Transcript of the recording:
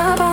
my body